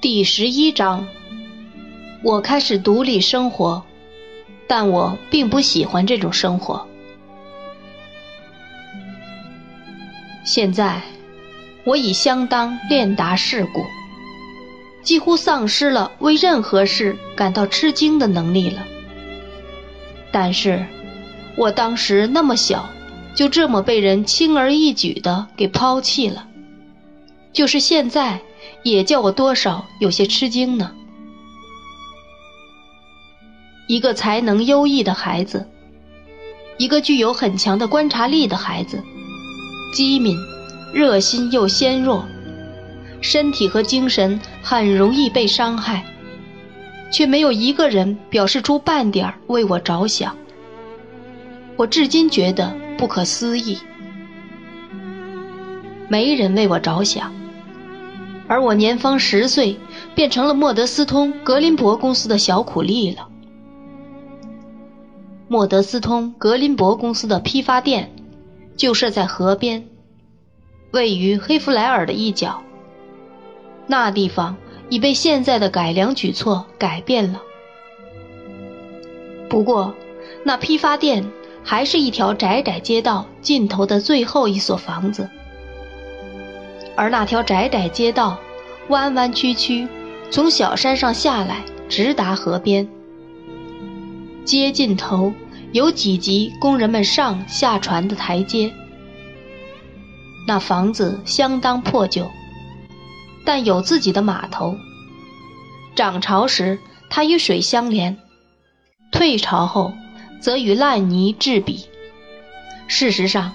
第十一章，我开始独立生活，但我并不喜欢这种生活。现在，我已相当练达世故，几乎丧失了为任何事感到吃惊的能力了。但是，我当时那么小，就这么被人轻而易举的给抛弃了。就是现在，也叫我多少有些吃惊呢。一个才能优异的孩子，一个具有很强的观察力的孩子，机敏、热心又纤弱，身体和精神很容易被伤害，却没有一个人表示出半点为我着想。我至今觉得不可思议，没人为我着想。而我年方十岁，便成了莫德斯通格林伯公司的小苦力了。莫德斯通格林伯公司的批发店就设在河边，位于黑弗莱尔的一角。那地方已被现在的改良举措改变了。不过，那批发店还是一条窄窄街道尽头的最后一所房子。而那条窄窄街道，弯弯曲曲，从小山上下来，直达河边。街尽头有几级供人们上下船的台阶。那房子相当破旧，但有自己的码头。涨潮时，它与水相连；退潮后，则与烂泥制比。事实上，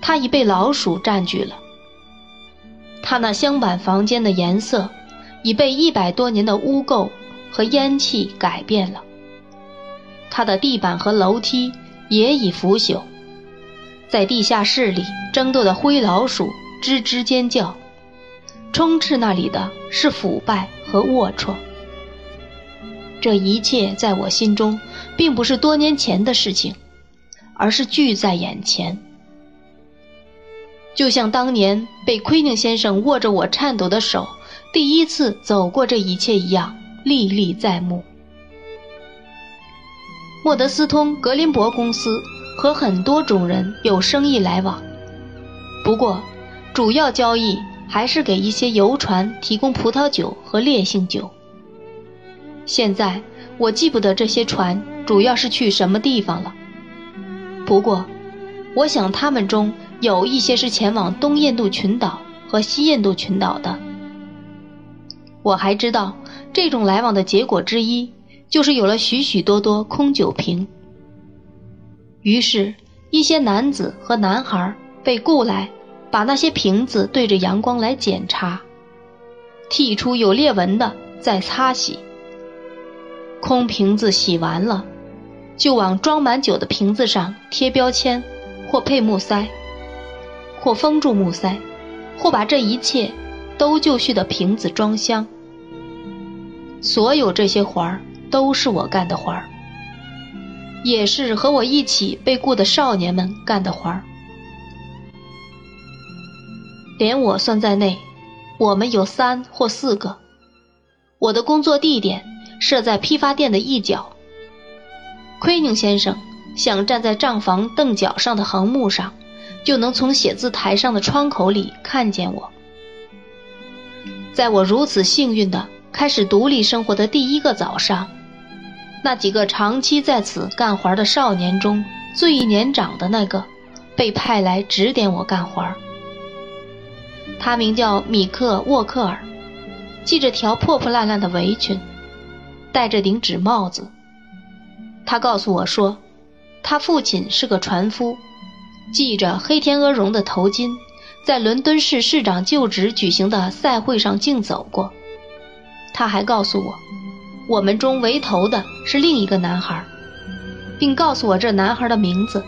它已被老鼠占据了。他那镶板房间的颜色已被一百多年的污垢和烟气改变了，他的地板和楼梯也已腐朽，在地下室里争斗的灰老鼠吱吱尖叫，充斥那里的是腐败和龌龊。这一切在我心中并不是多年前的事情，而是聚在眼前。就像当年被奎宁先生握着我颤抖的手，第一次走过这一切一样，历历在目。莫德斯通格林伯公司和很多种人有生意来往，不过主要交易还是给一些游船提供葡萄酒和烈性酒。现在我记不得这些船主要是去什么地方了，不过我想他们中。有一些是前往东印度群岛和西印度群岛的。我还知道，这种来往的结果之一，就是有了许许多多空酒瓶。于是，一些男子和男孩被雇来，把那些瓶子对着阳光来检查，剔出有裂纹的，再擦洗。空瓶子洗完了，就往装满酒的瓶子上贴标签，或配木塞。或封住木塞，或把这一切都就绪的瓶子装箱。所有这些活儿都是我干的活儿，也是和我一起被雇的少年们干的活儿。连我算在内，我们有三或四个。我的工作地点设在批发店的一角。奎宁先生想站在账房凳角上的横木上。就能从写字台上的窗口里看见我。在我如此幸运的开始独立生活的第一个早上，那几个长期在此干活的少年中最年长的那个，被派来指点我干活。他名叫米克·沃克尔，系着条破破烂烂的围裙，戴着顶纸帽子。他告诉我说，他父亲是个船夫。系着黑天鹅绒的头巾，在伦敦市市长就职举行的赛会上竞走过。他还告诉我，我们中围头的是另一个男孩，并告诉我这男孩的名字。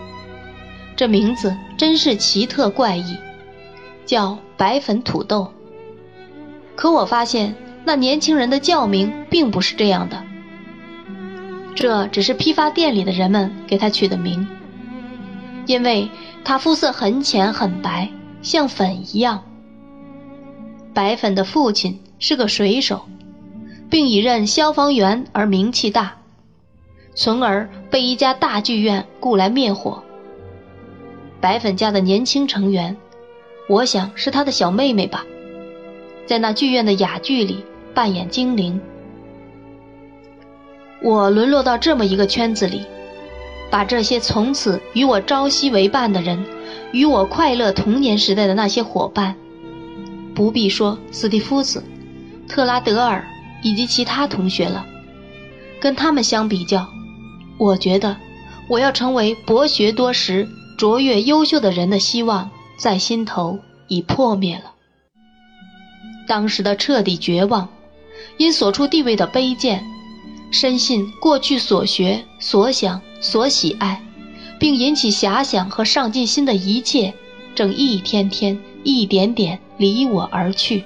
这名字真是奇特怪异，叫白粉土豆。可我发现那年轻人的教名并不是这样的，这只是批发店里的人们给他取的名，因为。他肤色很浅很白，像粉一样。白粉的父亲是个水手，并已任消防员而名气大，从而被一家大剧院雇来灭火。白粉家的年轻成员，我想是他的小妹妹吧，在那剧院的哑剧里扮演精灵。我沦落到这么一个圈子里，把这些从此与我朝夕为伴的人，与我快乐童年时代的那些伙伴，不必说斯蒂夫斯、特拉德尔以及其他同学了，跟他们相比较，我觉得我要成为博学多识、卓越优秀的人的希望，在心头已破灭了。当时的彻底绝望，因所处地位的卑贱。深信过去所学、所想、所喜爱，并引起遐想和上进心的一切，正一天天、一点点离我而去。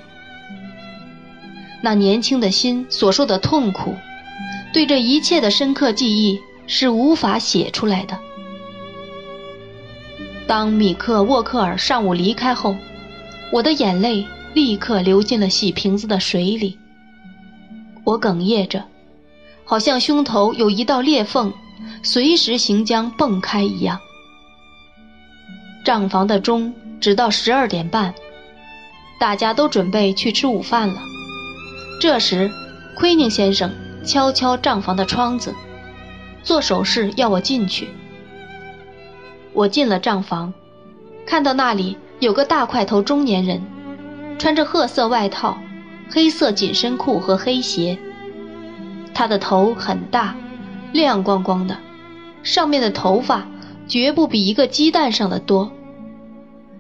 那年轻的心所受的痛苦，对这一切的深刻记忆是无法写出来的。当米克沃克尔上午离开后，我的眼泪立刻流进了洗瓶子的水里。我哽咽着。好像胸头有一道裂缝，随时行将蹦开一样。账房的钟直到十二点半，大家都准备去吃午饭了。这时，奎宁先生敲敲账房的窗子，做手势要我进去。我进了账房，看到那里有个大块头中年人，穿着褐色外套、黑色紧身裤和黑鞋。他的头很大，亮光光的，上面的头发绝不比一个鸡蛋上的多。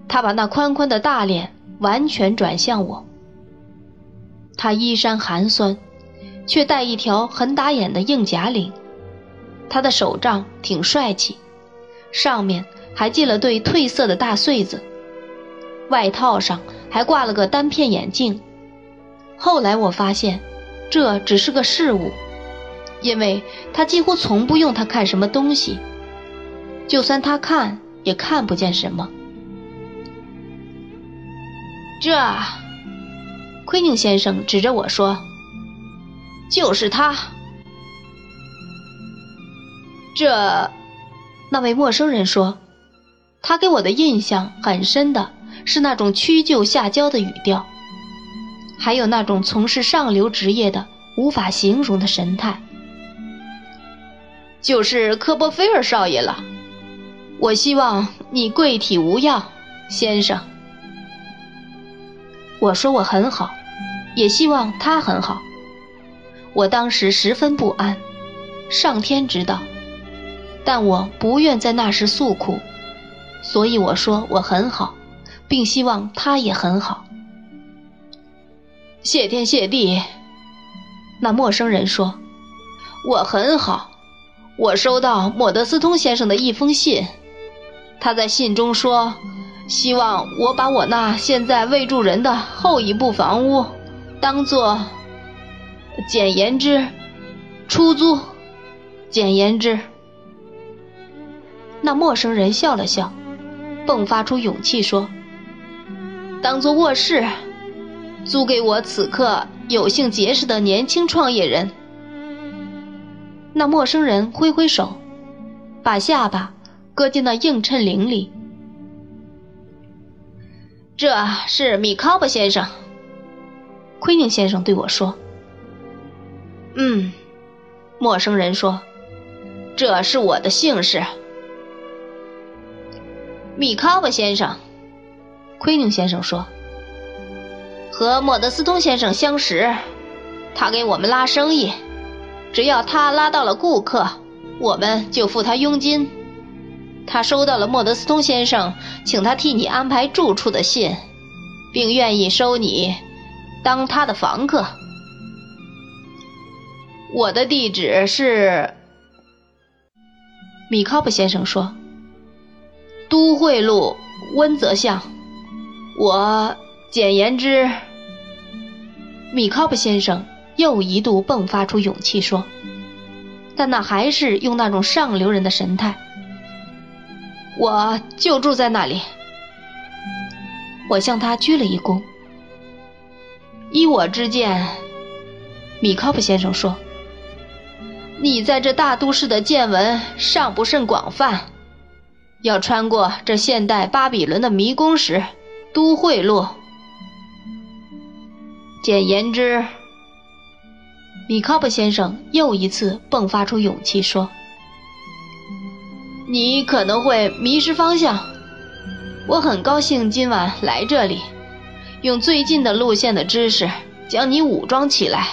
他把那宽宽的大脸完全转向我。他衣衫寒酸，却戴一条很打眼的硬甲领。他的手杖挺帅气，上面还系了对褪色的大穗子。外套上还挂了个单片眼镜。后来我发现，这只是个饰物。因为他几乎从不用它看什么东西，就算他看也看不见什么。这，奎宁先生指着我说：“就是他。”这，那位陌生人说：“他给我的印象很深的是那种屈就下娇的语调，还有那种从事上流职业的无法形容的神态。”就是科波菲尔少爷了，我希望你贵体无恙，先生。我说我很好，也希望他很好。我当时十分不安，上天知道，但我不愿在那时诉苦，所以我说我很好，并希望他也很好。谢天谢地，那陌生人说，我很好。我收到莫德斯通先生的一封信，他在信中说，希望我把我那现在未住人的后一部房屋，当做，简言之，出租。简言之，那陌生人笑了笑，迸发出勇气说：“当做卧室，租给我此刻有幸结识的年轻创业人。”那陌生人挥挥手，把下巴搁进那映衬铃里。这是米考布先生，奎宁先生对我说。嗯，陌生人说，这是我的姓氏。米考布先生，奎宁先生说，和莫德斯通先生相识，他给我们拉生意。只要他拉到了顾客，我们就付他佣金。他收到了莫德斯通先生请他替你安排住处的信，并愿意收你当他的房客。我的地址是，米考普先生说，都会路温泽巷。我简言之，米考普先生。又一度迸发出勇气说：“但那还是用那种上流人的神态。”我就住在那里。我向他鞠了一躬。依我之见，米考普先生说：“你在这大都市的见闻尚不甚广泛，要穿过这现代巴比伦的迷宫时，都会路。简言之，米考布先生又一次迸发出勇气说：‘你可能会迷失方向。我很高兴今晚来这里，用最近的路线的知识将你武装起来。’”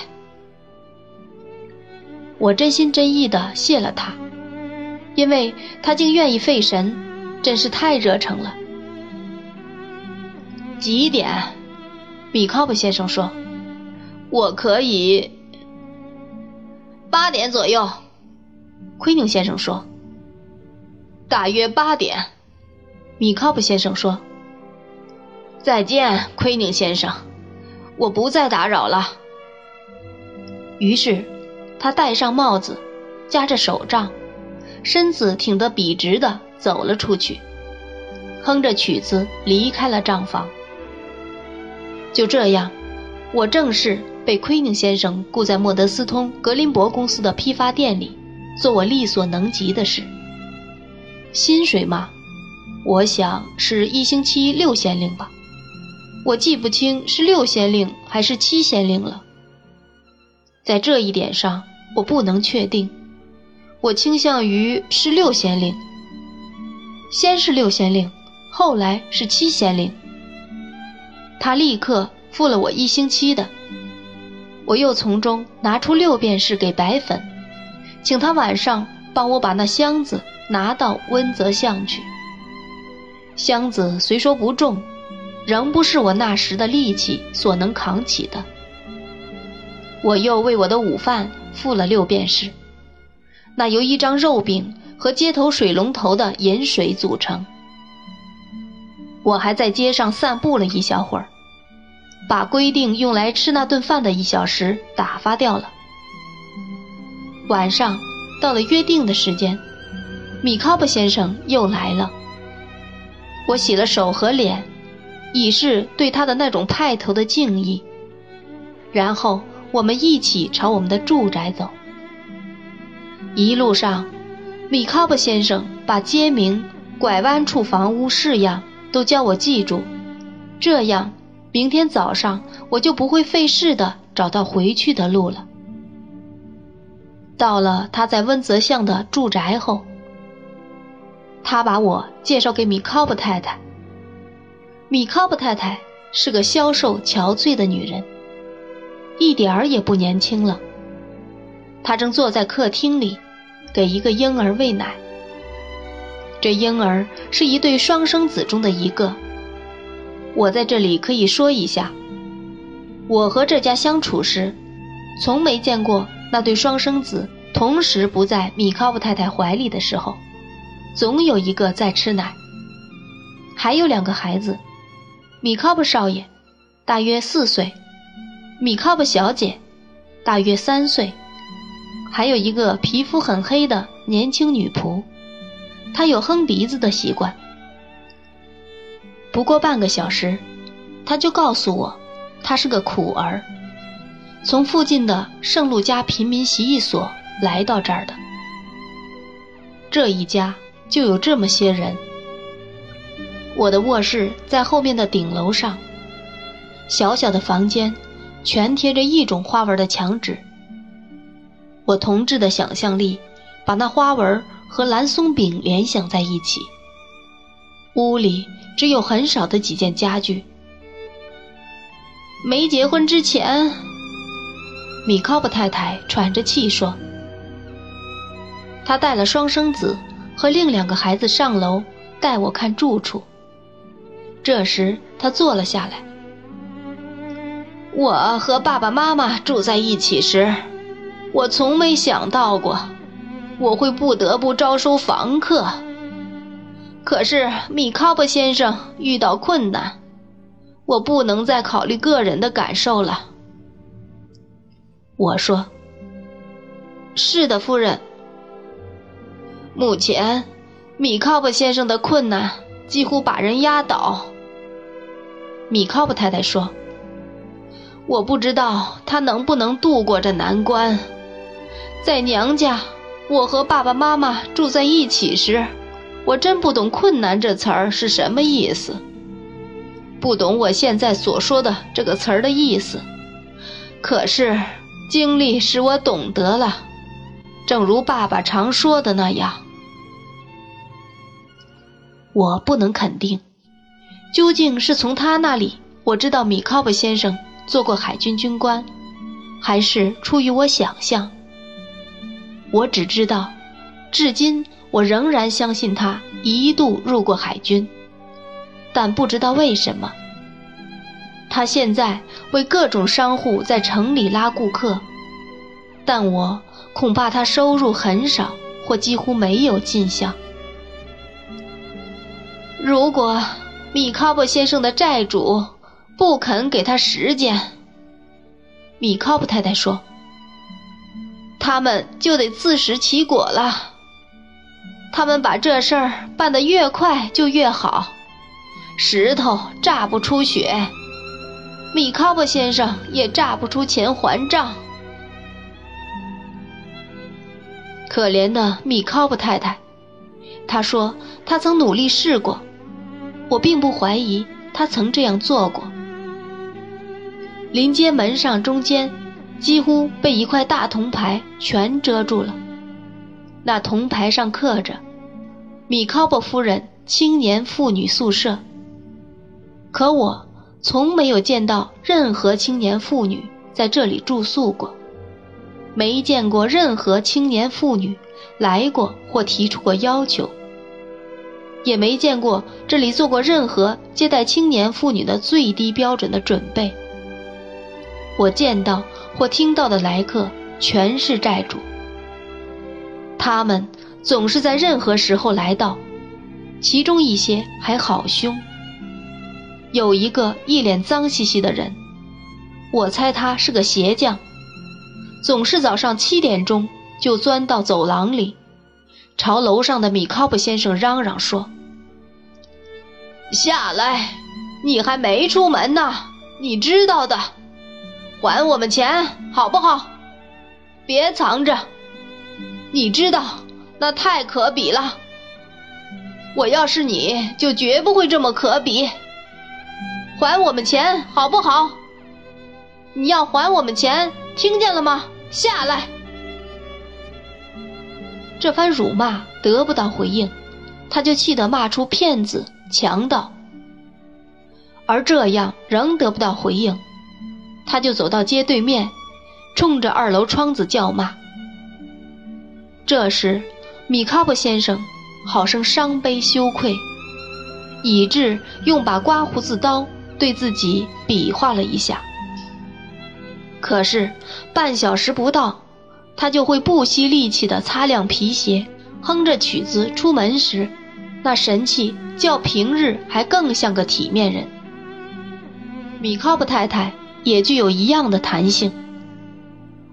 我真心真意地谢了他，因为他竟愿意费神，真是太热诚了。几点？米考布先生说：“我可以。”八点左右，奎宁先生说：“大约八点。”米考普先生说：“再见，奎宁先生，我不再打扰了。”于是。他戴上帽子，夹着手杖，身子挺得笔直的走了出去，哼着曲子离开了账房。就这样，我正式被奎宁先生雇在莫德斯通格林伯公司的批发店里，做我力所能及的事。薪水嘛，我想是一星期六先令吧，我记不清是六先令还是七先令了。在这一点上。我不能确定，我倾向于是六先令。先是六先令，后来是七先令。他立刻付了我一星期的，我又从中拿出六便士给白粉，请他晚上帮我把那箱子拿到温泽巷去。箱子虽说不重，仍不是我那时的力气所能扛起的。我又为我的午饭。付了六便士，那由一张肉饼和街头水龙头的饮水组成。我还在街上散步了一小会儿，把规定用来吃那顿饭的一小时打发掉了。晚上到了约定的时间，米考布先生又来了。我洗了手和脸，以示对他的那种派头的敬意，然后。我们一起朝我们的住宅走。一路上，米考布先生把街名、拐弯处房屋式样都教我记住，这样明天早上我就不会费事的找到回去的路了。到了他在温泽巷的住宅后，他把我介绍给米考布太太。米考布太太是个消瘦憔悴的女人。一点儿也不年轻了。她正坐在客厅里，给一个婴儿喂奶。这婴儿是一对双生子中的一个。我在这里可以说一下，我和这家相处时，从没见过那对双生子同时不在米考布太太怀里的时候，总有一个在吃奶。还有两个孩子，米考布少爷，大约四岁。米考布小姐，大约三岁，还有一个皮肤很黑的年轻女仆，她有哼鼻子的习惯。不过半个小时，他就告诉我，他是个苦儿，从附近的圣路加贫民洗衣所来到这儿的。这一家就有这么些人。我的卧室在后面的顶楼上，小小的房间。全贴着一种花纹的墙纸。我同志的想象力把那花纹和蓝松饼联想在一起。屋里只有很少的几件家具。没结婚之前，米考布太太喘着气说：“她带了双生子和另两个孩子上楼带我看住处。”这时，她坐了下来。我和爸爸妈妈住在一起时，我从没想到过我会不得不招收房客。可是米考布先生遇到困难，我不能再考虑个人的感受了。我说：“是的，夫人。目前，米考布先生的困难几乎把人压倒。”米考布太太说。我不知道他能不能度过这难关。在娘家，我和爸爸妈妈住在一起时，我真不懂“困难”这词儿是什么意思，不懂我现在所说的这个词儿的意思。可是经历使我懂得了，正如爸爸常说的那样。我不能肯定，究竟是从他那里我知道米考布先生做过海军军官，还是出于我想象。我只知道，至今我仍然相信他一度入过海军，但不知道为什么，他现在为各种商户在城里拉顾客，但我恐怕他收入很少或几乎没有进项。如果米考布先生的债主不肯给他时间，米考布太太说：“他们就得自食其果了。他们把这事儿办得越快就越好，石头炸不出血，米考布先生也炸不出钱还账。可怜的米考布太太，她说她曾努力试过。”我并不怀疑他曾这样做过。临街门上中间，几乎被一块大铜牌全遮住了。那铜牌上刻着“米考伯夫人青年妇女宿舍”。可我从没有见到任何青年妇女在这里住宿过，没见过任何青年妇女来过或提出过要求。也没见过这里做过任何接待青年妇女的最低标准的准备。我见到或听到的来客全是债主，他们总是在任何时候来到，其中一些还好凶。有一个一脸脏兮兮的人，我猜他是个鞋匠，总是早上七点钟就钻到走廊里。朝楼上的米考布先生嚷嚷说：“下来，你还没出门呢，你知道的，还我们钱好不好？别藏着，你知道那太可比了。我要是你就绝不会这么可比。还我们钱好不好？你要还我们钱，听见了吗？下来。”这番辱骂得不到回应，他就气得骂出骗子、强盗。而这样仍得不到回应，他就走到街对面，冲着二楼窗子叫骂。这时，米卡布先生好生伤悲羞愧，以致用把刮胡子刀对自己比划了一下。可是半小时不到。他就会不惜力气地擦亮皮鞋，哼着曲子出门时，那神气较平日还更像个体面人。米考布太太也具有一样的弹性。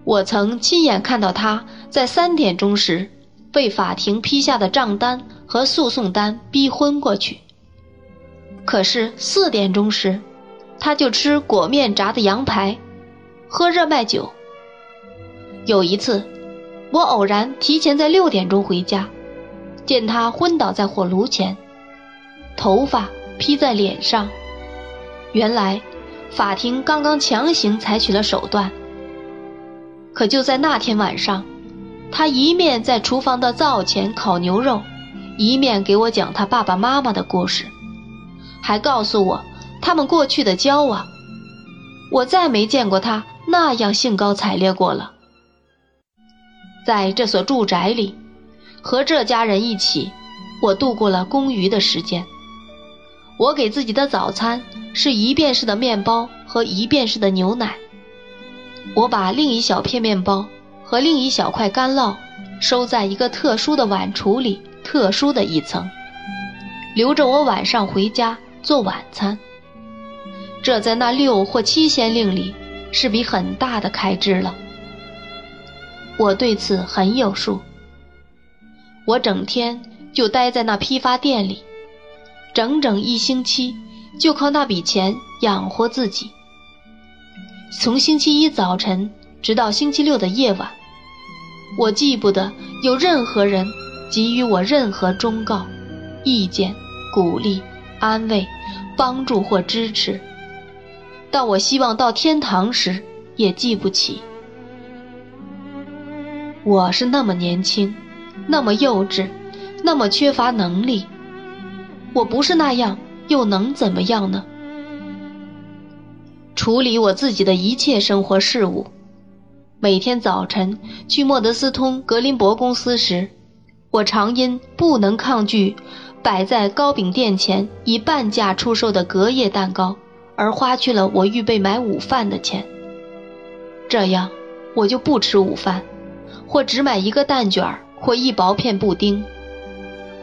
我曾亲眼看到他在三点钟时被法庭批下的账单和诉讼单逼昏过去，可是四点钟时，他就吃裹面炸的羊排，喝热麦酒。有一次，我偶然提前在六点钟回家，见他昏倒在火炉前，头发披在脸上。原来，法庭刚刚强行采取了手段。可就在那天晚上，他一面在厨房的灶前烤牛肉，一面给我讲他爸爸妈妈的故事，还告诉我他们过去的交往。我再没见过他那样兴高采烈过了。在这所住宅里，和这家人一起，我度过了空余的时间。我给自己的早餐是一便士的面包和一便士的牛奶。我把另一小片面包和另一小块干酪收在一个特殊的碗橱里，特殊的一层，留着我晚上回家做晚餐。这在那六或七先令里是笔很大的开支了。我对此很有数。我整天就待在那批发店里，整整一星期就靠那笔钱养活自己。从星期一早晨直到星期六的夜晚，我记不得有任何人给予我任何忠告、意见、鼓励、安慰、帮助或支持。但我希望到天堂时，也记不起。我是那么年轻，那么幼稚，那么缺乏能力。我不是那样，又能怎么样呢？处理我自己的一切生活事务。每天早晨去莫德斯通格林伯公司时，我常因不能抗拒摆在糕饼店前以半价出售的隔夜蛋糕，而花去了我预备买午饭的钱。这样，我就不吃午饭，或只买一个蛋卷或一薄片布丁。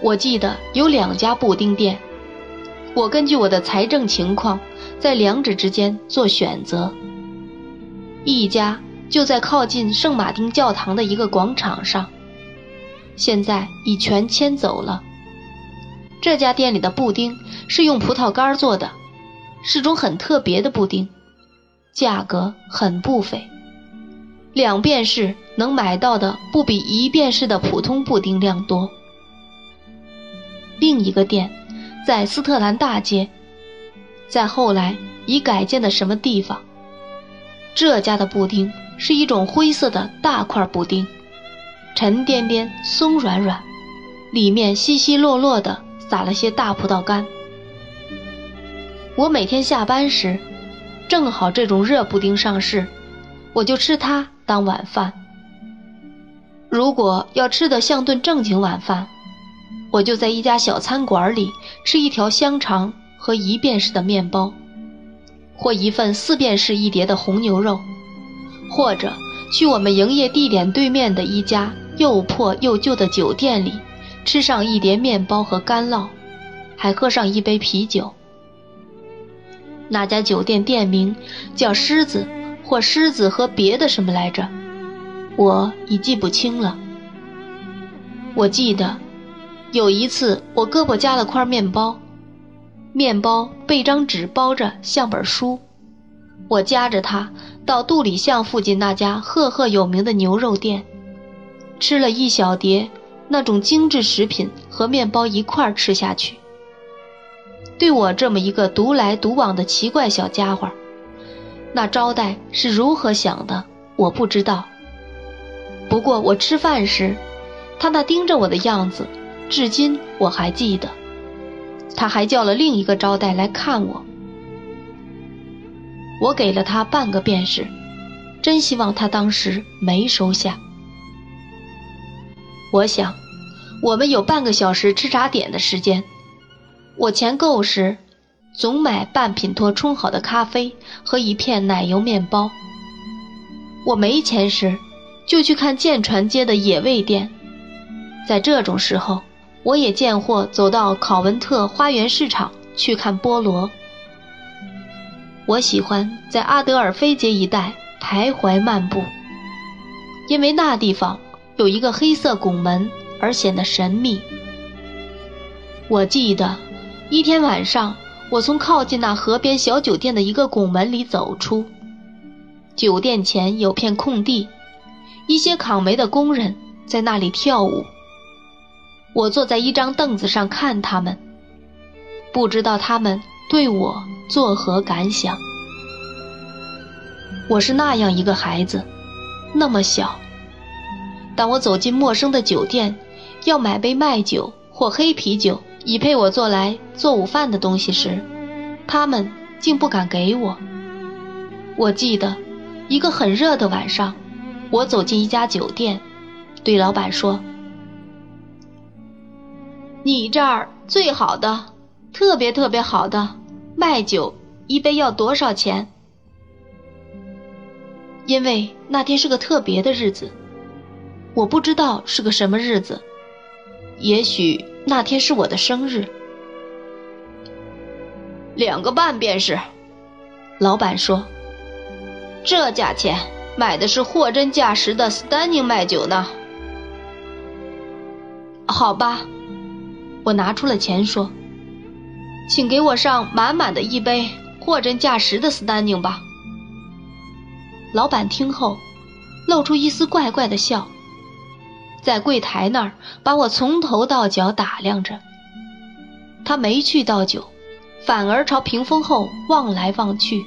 我记得有两家布丁店，我根据我的财政情况，在两者之间做选择。一家就在靠近圣马丁教堂的一个广场上，现在已全迁走了。这家店里的布丁是用葡萄干做的，是种很特别的布丁，价格很不菲，两便士能买到的不比一便士的普通布丁量多。另一个店，在斯特兰大街，在后来已改建的什么地方？这家的布丁是一种灰色的大块布丁，沉甸甸、松软软，里面稀稀落落的撒了些大葡萄干。我每天下班时，正好这种热布丁上市，我就吃它当晚饭。如果要吃得像顿正经晚饭，我就在一家小餐馆里吃一条香肠和一便士的面包，或一份四便士一碟的红牛肉，或者去我们营业地点对面的一家又破又旧的酒店里，吃上一碟面包和干酪，还喝上一杯啤酒。那家酒店店名叫狮子，或狮子和别的什么来着，我已记不清了。我记得。有一次，我胳膊夹了块面包，面包被张纸包着，像本书。我夹着它到杜里巷附近那家赫赫有名的牛肉店，吃了一小碟那种精致食品和面包一块儿吃下去。对我这么一个独来独往的奇怪小家伙，那招待是如何想的，我不知道。不过我吃饭时，他那盯着我的样子。至今我还记得，他还叫了另一个招待来看我。我给了他半个便士，真希望他当时没收下。我想，我们有半个小时吃茶点的时间。我钱够时，总买半品托冲好的咖啡和一片奶油面包。我没钱时，就去看舰船街的野味店。在这种时候。我也见货，走到考文特花园市场去看菠萝。我喜欢在阿德尔菲街一带徘徊漫步，因为那地方有一个黑色拱门，而显得神秘。我记得一天晚上，我从靠近那河边小酒店的一个拱门里走出，酒店前有片空地，一些扛煤的工人在那里跳舞。我坐在一张凳子上看他们，不知道他们对我作何感想。我是那样一个孩子，那么小。当我走进陌生的酒店，要买杯麦酒或黑啤酒，以配我做来做午饭的东西时，他们竟不敢给我。我记得，一个很热的晚上，我走进一家酒店，对老板说。你这儿最好的，特别特别好的卖酒一杯要多少钱？因为那天是个特别的日子，我不知道是个什么日子，也许那天是我的生日。两个半便是，老板说。这价钱买的是货真价实的斯丹宁麦酒呢。好吧。我拿出了钱说：“请给我上满满的一杯货真价实的斯丹宁吧。”老板听后，露出一丝怪怪的笑，在柜台那儿把我从头到脚打量着。他没去倒酒，反而朝屏风后望来望去，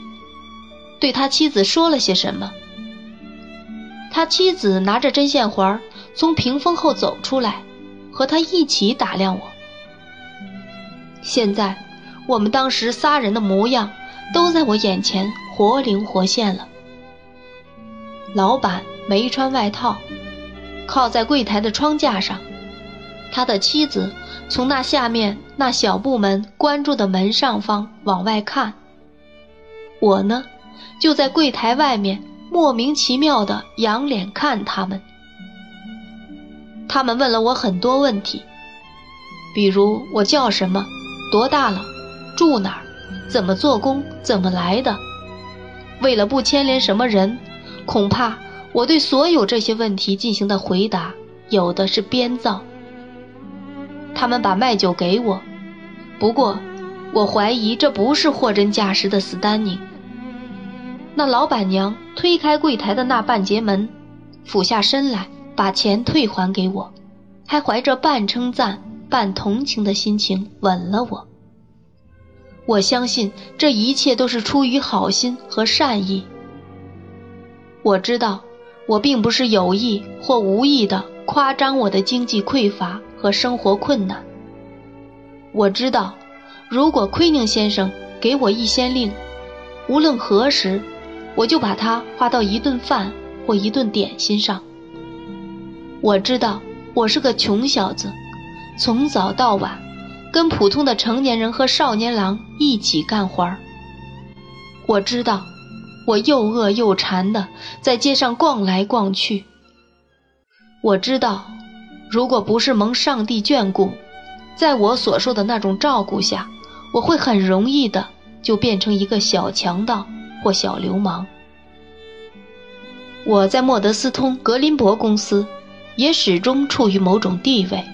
对他妻子说了些什么。他妻子拿着针线环从屏风后走出来，和他一起打量我。现在，我们当时仨人的模样都在我眼前活灵活现了。老板没穿外套，靠在柜台的窗架上，他的妻子。从那下面那小部门关住的门上方往外看，我呢，就在柜台外面莫名其妙的仰脸看他们。他们问了我很多问题，比如我叫什么，多大了，住哪儿，怎么做工，怎么来的。为了不牵连什么人，恐怕我对所有这些问题进行的回答，有的是编造。他们把卖酒给我，不过我怀疑这不是货真价实的斯丹宁。那老板娘推开柜台的那半截门，俯下身来把钱退还给我，还怀着半称赞半同情的心情吻了我。我相信这一切都是出于好心和善意。我知道我并不是有意或无意的夸张我的经济匮乏。和生活困难，我知道，如果奎宁先生给我一先令，无论何时，我就把它花到一顿饭或一顿点心上。我知道，我是个穷小子，从早到晚，跟普通的成年人和少年郎一起干活儿。我知道，我又饿又馋的在街上逛来逛去。我知道。如果不是蒙上帝眷顾，在我所受的那种照顾下，我会很容易的就变成一个小强盗或小流氓。我在莫德斯通格林伯公司也始终处于某种地位。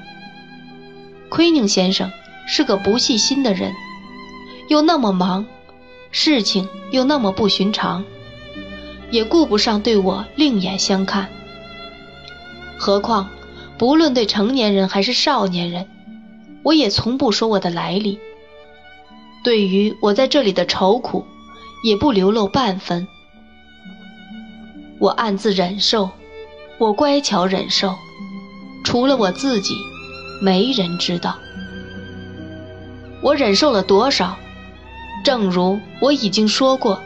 奎宁先生是个不细心的人，又那么忙，事情又那么不寻常，也顾不上对我另眼相看。何况。不论对成年人还是少年人，我也从不说我的来历。对于我在这里的愁苦，也不流露半分。我暗自忍受，我乖巧忍受，除了我自己，没人知道。我忍受了多少，正如我已经说过，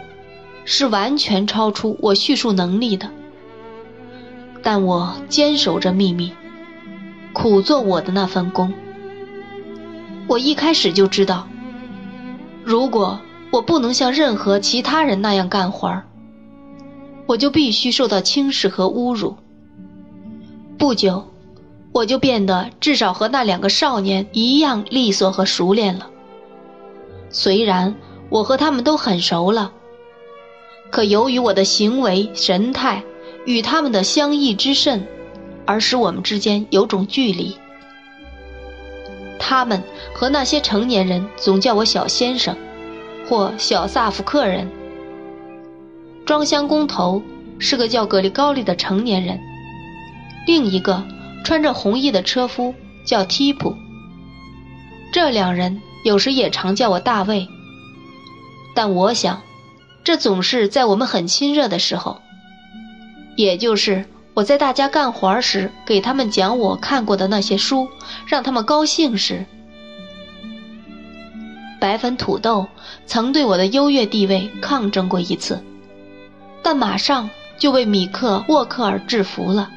是完全超出我叙述能力的。但我坚守着秘密。苦做我的那份工，我一开始就知道，如果我不能像任何其他人那样干活儿，我就必须受到轻视和侮辱。不久，我就变得至少和那两个少年一样利索和熟练了。虽然我和他们都很熟了，可由于我的行为神态与他们的相异之甚。而使我们之间有种距离。他们和那些成年人总叫我小先生，或小萨福克人。装箱工头是个叫格里高利的成年人，另一个穿着红衣的车夫叫提普。这两人有时也常叫我大卫，但我想，这总是在我们很亲热的时候，也就是。我在大家干活时给他们讲我看过的那些书，让他们高兴时，白粉土豆曾对我的优越地位抗争过一次，但马上就被米克沃克尔制服了。